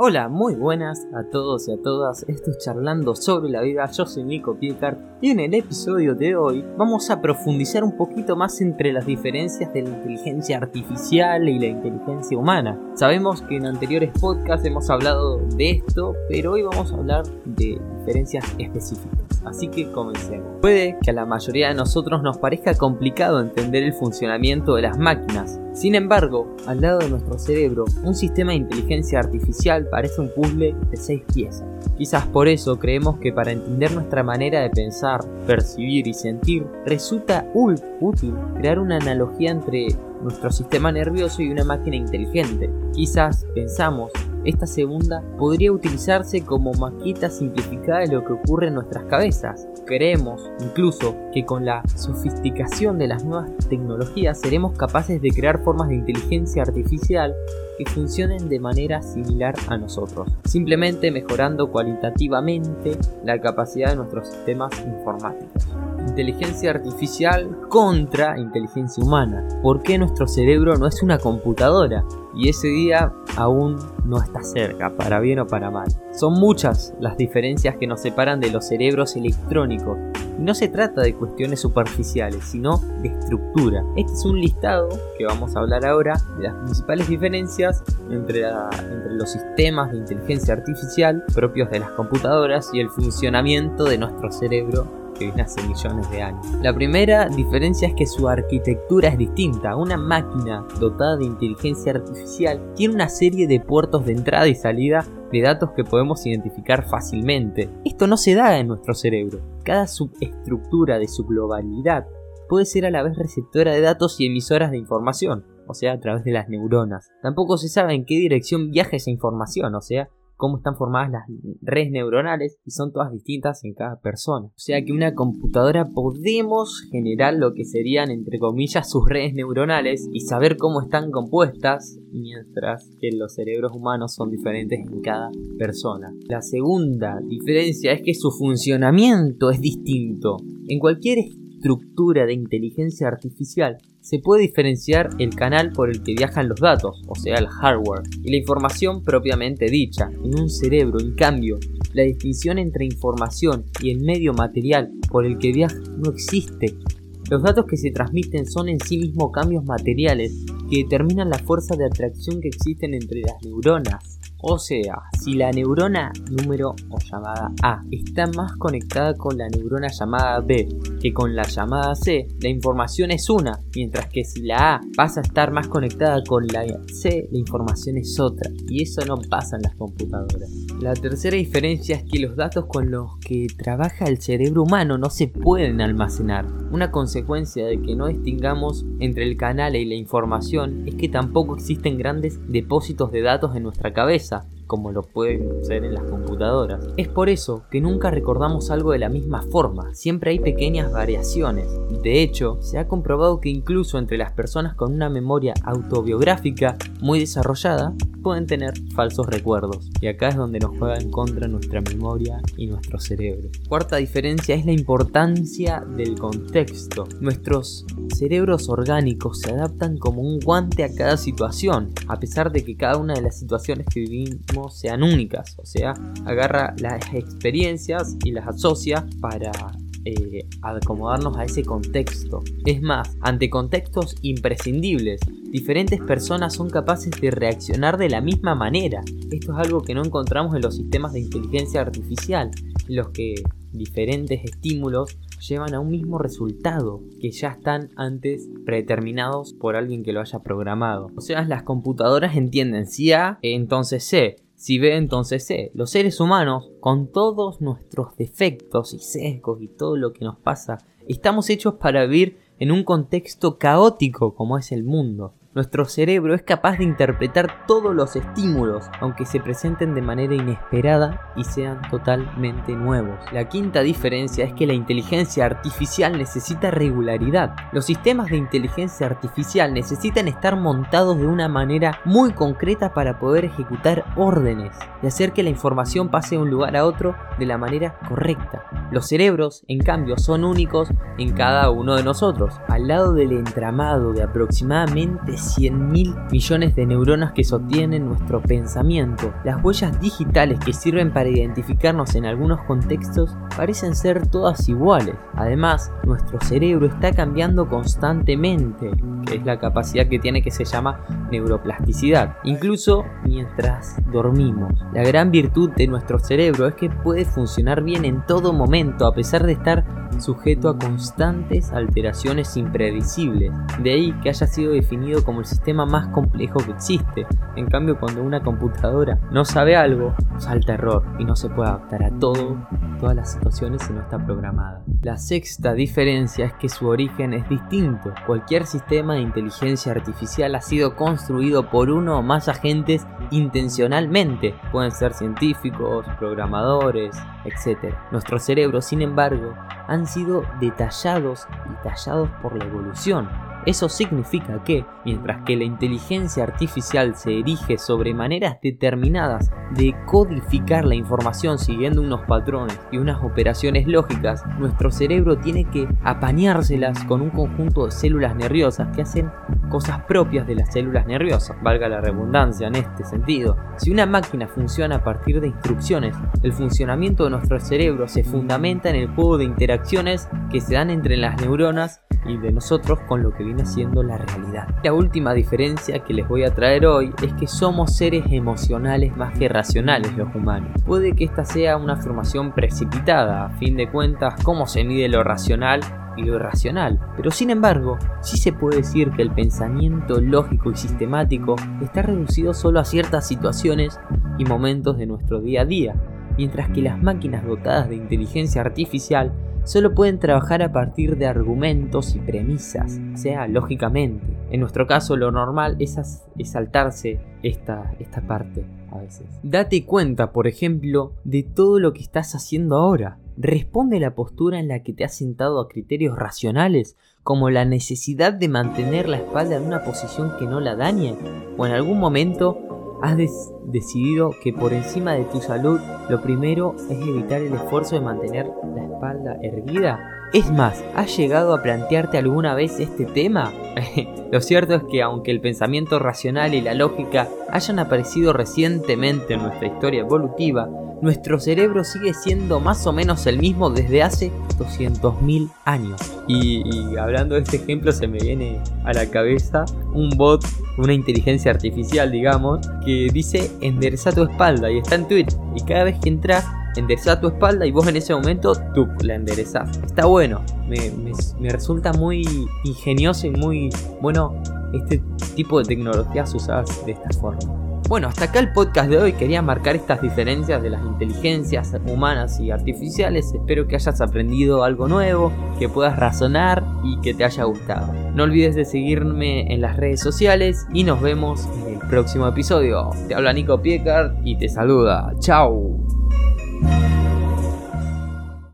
Hola, muy buenas a todos y a todas. Esto es Charlando sobre la vida. Yo soy Nico Piecart y en el episodio de hoy vamos a profundizar un poquito más entre las diferencias de la inteligencia artificial y la inteligencia humana. Sabemos que en anteriores podcasts hemos hablado de esto, pero hoy vamos a hablar de diferencias específicas. Así que comencemos. Puede que a la mayoría de nosotros nos parezca complicado entender el funcionamiento de las máquinas. Sin embargo, al lado de nuestro cerebro, un sistema de inteligencia artificial parece un puzzle de seis piezas. Quizás por eso creemos que para entender nuestra manera de pensar, percibir y sentir, resulta útil crear una analogía entre nuestro sistema nervioso y una máquina inteligente. Quizás pensamos esta segunda podría utilizarse como maqueta simplificada de lo que ocurre en nuestras cabezas. Creemos incluso que con la sofisticación de las nuevas tecnologías seremos capaces de crear formas de inteligencia artificial que funcionen de manera similar a nosotros, simplemente mejorando cualitativamente la capacidad de nuestros sistemas informáticos inteligencia artificial contra inteligencia humana. ¿Por qué nuestro cerebro no es una computadora? Y ese día aún no está cerca, para bien o para mal. Son muchas las diferencias que nos separan de los cerebros electrónicos. Y no se trata de cuestiones superficiales, sino de estructura. Este es un listado que vamos a hablar ahora de las principales diferencias entre, entre los sistemas de inteligencia artificial propios de las computadoras y el funcionamiento de nuestro cerebro que viene hace millones de años. La primera diferencia es que su arquitectura es distinta. Una máquina dotada de inteligencia artificial tiene una serie de puertos de entrada y salida de datos que podemos identificar fácilmente. Esto no se da en nuestro cerebro. Cada subestructura de su globalidad puede ser a la vez receptora de datos y emisoras de información, o sea, a través de las neuronas. Tampoco se sabe en qué dirección viaja esa información, o sea, cómo están formadas las redes neuronales y son todas distintas en cada persona. O sea que una computadora podemos generar lo que serían entre comillas sus redes neuronales y saber cómo están compuestas mientras que los cerebros humanos son diferentes en cada persona. La segunda diferencia es que su funcionamiento es distinto. En cualquier estructura de inteligencia artificial se puede diferenciar el canal por el que viajan los datos, o sea, el hardware, y la información propiamente dicha. En un cerebro, en cambio, la distinción entre información y el medio material por el que viaja no existe. Los datos que se transmiten son en sí mismos cambios materiales que determinan la fuerza de atracción que existen entre las neuronas. O sea, si la neurona número o llamada A está más conectada con la neurona llamada B que con la llamada C, la información es una, mientras que si la A pasa a estar más conectada con la C, la información es otra, y eso no pasa en las computadoras. La tercera diferencia es que los datos con los que trabaja el cerebro humano no se pueden almacenar. Una consecuencia de que no distingamos entre el canal y la información es que tampoco existen grandes depósitos de datos en nuestra cabeza como lo pueden ser en las computadoras. Es por eso que nunca recordamos algo de la misma forma, siempre hay pequeñas variaciones. De hecho, se ha comprobado que incluso entre las personas con una memoria autobiográfica muy desarrollada, pueden tener falsos recuerdos. Y acá es donde nos juega en contra nuestra memoria y nuestro cerebro. Cuarta diferencia es la importancia del contexto. Nuestros cerebros orgánicos se adaptan como un guante a cada situación, a pesar de que cada una de las situaciones que vivimos sean únicas. O sea, agarra las experiencias y las asocia para eh, acomodarnos a ese contexto. Es más, ante contextos imprescindibles, diferentes personas son capaces de reaccionar de la misma manera. Esto es algo que no encontramos en los sistemas de inteligencia artificial, en los que diferentes estímulos llevan a un mismo resultado que ya están antes predeterminados por alguien que lo haya programado. O sea, las computadoras entienden si A, entonces C, si B, entonces C. Los seres humanos, con todos nuestros defectos y sesgos y todo lo que nos pasa, estamos hechos para vivir en un contexto caótico como es el mundo. Nuestro cerebro es capaz de interpretar todos los estímulos, aunque se presenten de manera inesperada y sean totalmente nuevos. La quinta diferencia es que la inteligencia artificial necesita regularidad. Los sistemas de inteligencia artificial necesitan estar montados de una manera muy concreta para poder ejecutar órdenes y hacer que la información pase de un lugar a otro de la manera correcta. Los cerebros, en cambio, son únicos en cada uno de nosotros. Al lado del entramado de aproximadamente 100 mil millones de neuronas que sostienen nuestro pensamiento. Las huellas digitales que sirven para identificarnos en algunos contextos parecen ser todas iguales. Además, nuestro cerebro está cambiando constantemente, que es la capacidad que tiene que se llama neuroplasticidad, incluso mientras dormimos. La gran virtud de nuestro cerebro es que puede funcionar bien en todo momento a pesar de estar sujeto a constantes alteraciones impredecibles. De ahí que haya sido definido como el sistema más complejo que existe. En cambio, cuando una computadora no sabe algo, salta error y no se puede adaptar a todo, todas las situaciones si no está programada. La sexta diferencia es que su origen es distinto. Cualquier sistema de inteligencia artificial ha sido construido por uno o más agentes intencionalmente. Pueden ser científicos, programadores, etc. Nuestros cerebros, sin embargo, han sido detallados y tallados por la evolución. Eso significa que, mientras que la inteligencia artificial se erige sobre maneras determinadas de codificar la información siguiendo unos patrones y unas operaciones lógicas, nuestro cerebro tiene que apañárselas con un conjunto de células nerviosas que hacen cosas propias de las células nerviosas, valga la redundancia en este sentido. Si una máquina funciona a partir de instrucciones, el funcionamiento de nuestro cerebro se fundamenta en el juego de interacciones que se dan entre las neuronas y de nosotros con lo que viene siendo la realidad. La última diferencia que les voy a traer hoy es que somos seres emocionales más que racionales los humanos. Puede que esta sea una afirmación precipitada, a fin de cuentas, cómo se mide lo racional y lo irracional, pero sin embargo, sí se puede decir que el pensamiento lógico y sistemático está reducido solo a ciertas situaciones y momentos de nuestro día a día, mientras que las máquinas dotadas de inteligencia artificial solo pueden trabajar a partir de argumentos y premisas, o sea, lógicamente. En nuestro caso lo normal es, saltarse esta, esta parte a veces. Date cuenta, por ejemplo, de todo lo que estás haciendo ahora. Responde la postura en la que te has sentado a criterios racionales, como la necesidad de mantener la espalda en una posición que no la dañe, o en algún momento has decidido que por encima de tu salud lo primero es evitar el esfuerzo de mantener la espalda erguida? Es más, ¿has llegado a plantearte alguna vez este tema? lo cierto es que aunque el pensamiento racional y la lógica hayan aparecido recientemente en nuestra historia evolutiva, nuestro cerebro sigue siendo más o menos el mismo desde hace 200.000 años. Y, hablando de este ejemplo se me viene a la cabeza un bot, una inteligencia artificial digamos, que dice endereza tu espalda y está en Twitch. Y cada vez que entras endereza tu espalda y vos en ese momento tú la enderezás. Está bueno, me, me resulta muy ingenioso y muy bueno este tipo de tecnologías usadas de esta forma. Bueno, hasta acá el podcast de hoy. Quería marcar estas diferencias de las inteligencias humanas y artificiales. Espero que hayas aprendido algo nuevo, que puedas razonar y que te haya gustado. No olvides de seguirme en las redes sociales y nos vemos en el próximo episodio. Te habla Nico Piecart y te saluda. Chao. Thank you.